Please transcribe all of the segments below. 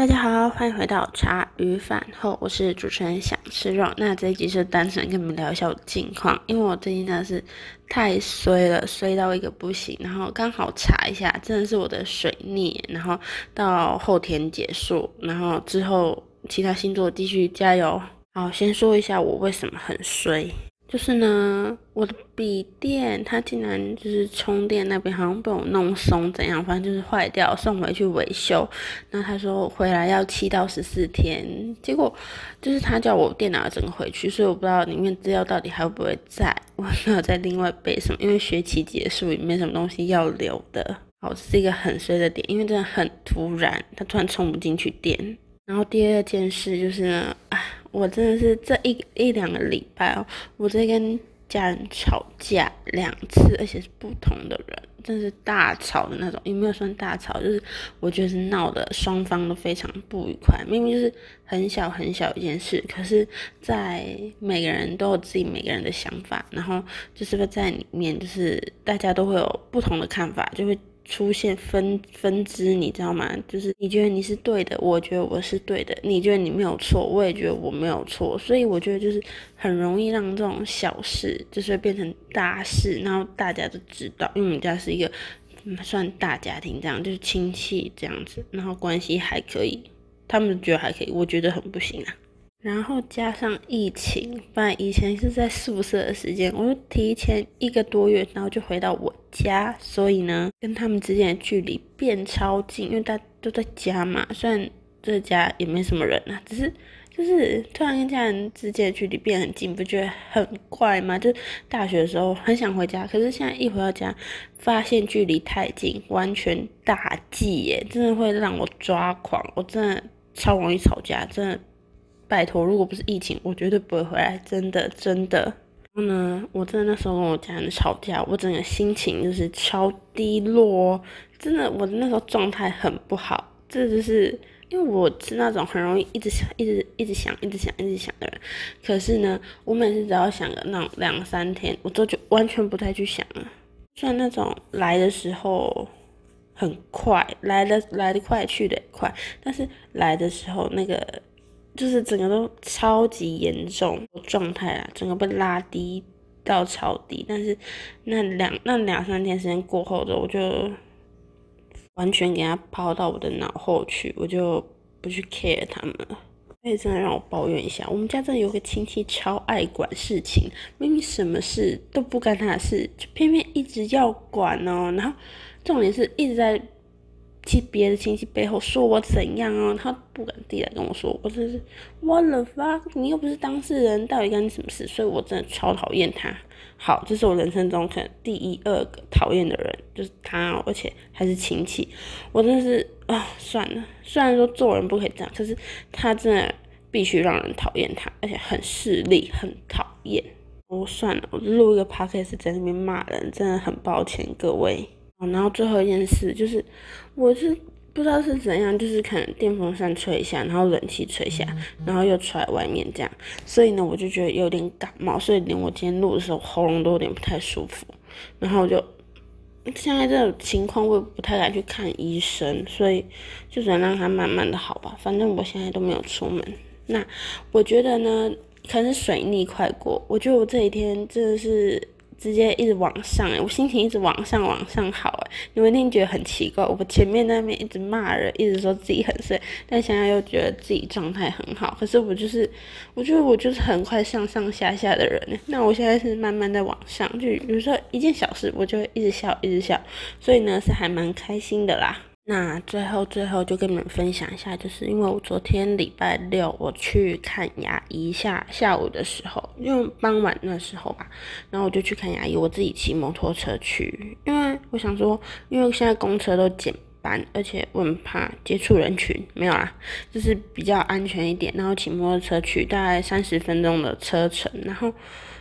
大家好，欢迎回到茶余饭后，我是主持人想吃肉。那这一集是单纯跟你们聊一下我的近况，因为我最近真的是太衰了，衰到一个不行。然后刚好查一下，真的是我的水逆，然后到后天结束，然后之后其他星座继续加油。好，先说一下我为什么很衰。就是呢，我的笔电它竟然就是充电那边好像被我弄松，怎样？反正就是坏掉，送回去维修。那他说回来要七到十四天，结果就是他叫我电脑整个回去，所以我不知道里面资料到底还会不会在。我没有再另外备什么，因为学期结束也没什么东西要留的。好，这是一个很衰的点，因为真的很突然，它突然充不进去电。然后第二件事就是呢，我真的是这一一两个礼拜哦，我在跟家人吵架两次，而且是不同的人，真是大吵的那种。有没有算大吵？就是我觉得是闹的，双方都非常不愉快。明明就是很小很小一件事，可是，在每个人都有自己每个人的想法，然后就是在里面，就是大家都会有不同的看法，就会。出现分分支，你知道吗？就是你觉得你是对的，我觉得我是对的，你觉得你没有错，我也觉得我没有错，所以我觉得就是很容易让这种小事就是变成大事，然后大家都知道，因为我们家是一个算大家庭，这样就是亲戚这样子，然后关系还可以，他们觉得还可以，我觉得很不行啊。然后加上疫情，不然以前是在宿舍的时间，我就提前一个多月，然后就回到我家，所以呢，跟他们之间的距离变超近，因为大家都在家嘛。虽然这家也没什么人啊，只是就是突然跟家人之间的距离变很近，不觉得很怪吗？就大学的时候很想回家，可是现在一回到家，发现距离太近，完全大忌耶，真的会让我抓狂，我真的超容易吵架，真的。拜托，如果不是疫情，我绝对不会回来，真的真的。然后呢，我真的那时候跟我家人吵架，我整个心情就是超低落，真的，我那时候状态很不好。这就是因为我是那种很容易一直想、一直一直想、一直想、一直想的人。可是呢，我每次只要想个那种两三天，我都就完全不太去想了。虽然那种来的时候很快，来的来的快，去的也快，但是来的时候那个。就是整个都超级严重状态啊，整个被拉低到超低。但是那两那两三天时间过后的，我就完全给他抛到我的脑后去，我就不去 care 他们了。所以真的让我抱怨一下，我们家真的有个亲戚超爱管事情，明明什么事都不干他的事，就偏偏一直要管哦。然后重点是一直在。去别的亲戚背后说我怎样啊，他不敢递来跟我说，我真是我了发，你又不是当事人，到底干你什么事？所以我真的超讨厌他。好，这是我人生中可能第一二个讨厌的人，就是他，而且还是亲戚。我真的是啊，算了，虽然说做人不可以这样，可是他真的必须让人讨厌他，而且很势利，很讨厌。我算了，我录一个 podcast 在那边骂人，真的很抱歉各位。然后最后一件事就是，我是不知道是怎样，就是可能电风扇吹一下，然后冷气吹一下，然后又出来外面这样，所以呢，我就觉得有点感冒，所以连我今天录的时候喉咙都有点不太舒服。然后就现在这种情况，我也不太敢去看医生，所以就只能让它慢慢的好吧。反正我现在都没有出门。那我觉得呢，可能是水逆快过，我觉得我这几天真的是。直接一直往上，我心情一直往上往上好哎，你们一定觉得很奇怪，我前面那边一直骂人，一直说自己很衰，但现在又觉得自己状态很好。可是我就是，我觉得我就是很快上上下下的人。那我现在是慢慢在往上，就比如说一件小事，我就会一直笑，一直笑，所以呢是还蛮开心的啦。那最后最后就跟你们分享一下，就是因为我昨天礼拜六我去看牙医，下下午的时候，因为傍晚那时候吧，然后我就去看牙医，我自己骑摩托车去，因为我想说，因为现在公车都减班，而且我很怕接触人群，没有啦，就是比较安全一点，然后骑摩托车去，大概三十分钟的车程，然后。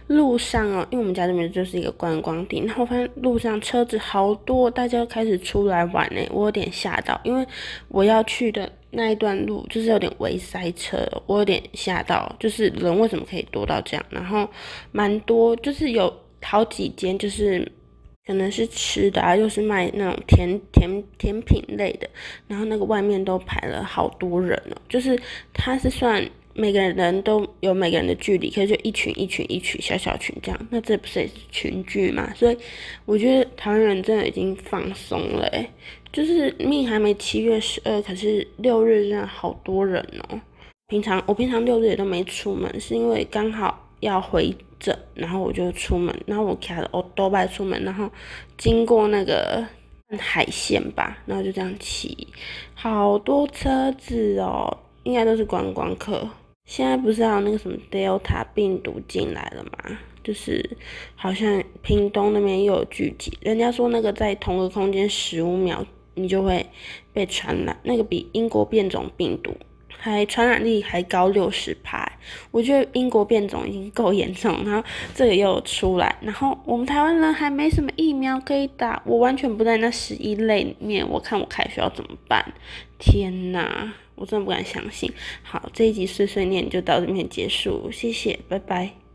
路上哦，因为我们家这边就是一个观光地，然后我发现路上车子好多，大家开始出来玩呢，我有点吓到，因为我要去的那一段路就是有点微塞车，我有点吓到，就是人为什么可以多到这样，然后蛮多，就是有好几间就是。可能是吃的啊，又是卖那种甜甜甜品类的，然后那个外面都排了好多人哦，就是它是算每个人都有每个人的距离，可是就一群一群一群小小群这样，那这不是也是群聚嘛？所以我觉得台湾人真的已经放松了诶，就是命还没七月十二，可是六日真的好多人哦。平常我平常六日也都没出门，是因为刚好要回这，然后我就出门，然后我开了我多拜出门，然后经过那个海线吧，然后就这样骑，好多车子哦，应该都是观光客。现在不是还有那个什么 Delta 病毒进来了吗？就是好像屏东那边又有聚集，人家说那个在同个空间十五秒你就会被传染，那个比英国变种病毒。还传染力还高六十趴，我觉得英国变种已经够严重，然后这个又出来，然后我们台湾人还没什么疫苗可以打，我完全不在那十一类里面，我看我开学要怎么办？天哪，我真的不敢相信。好，这一集碎碎念就到这边结束，谢谢，拜拜。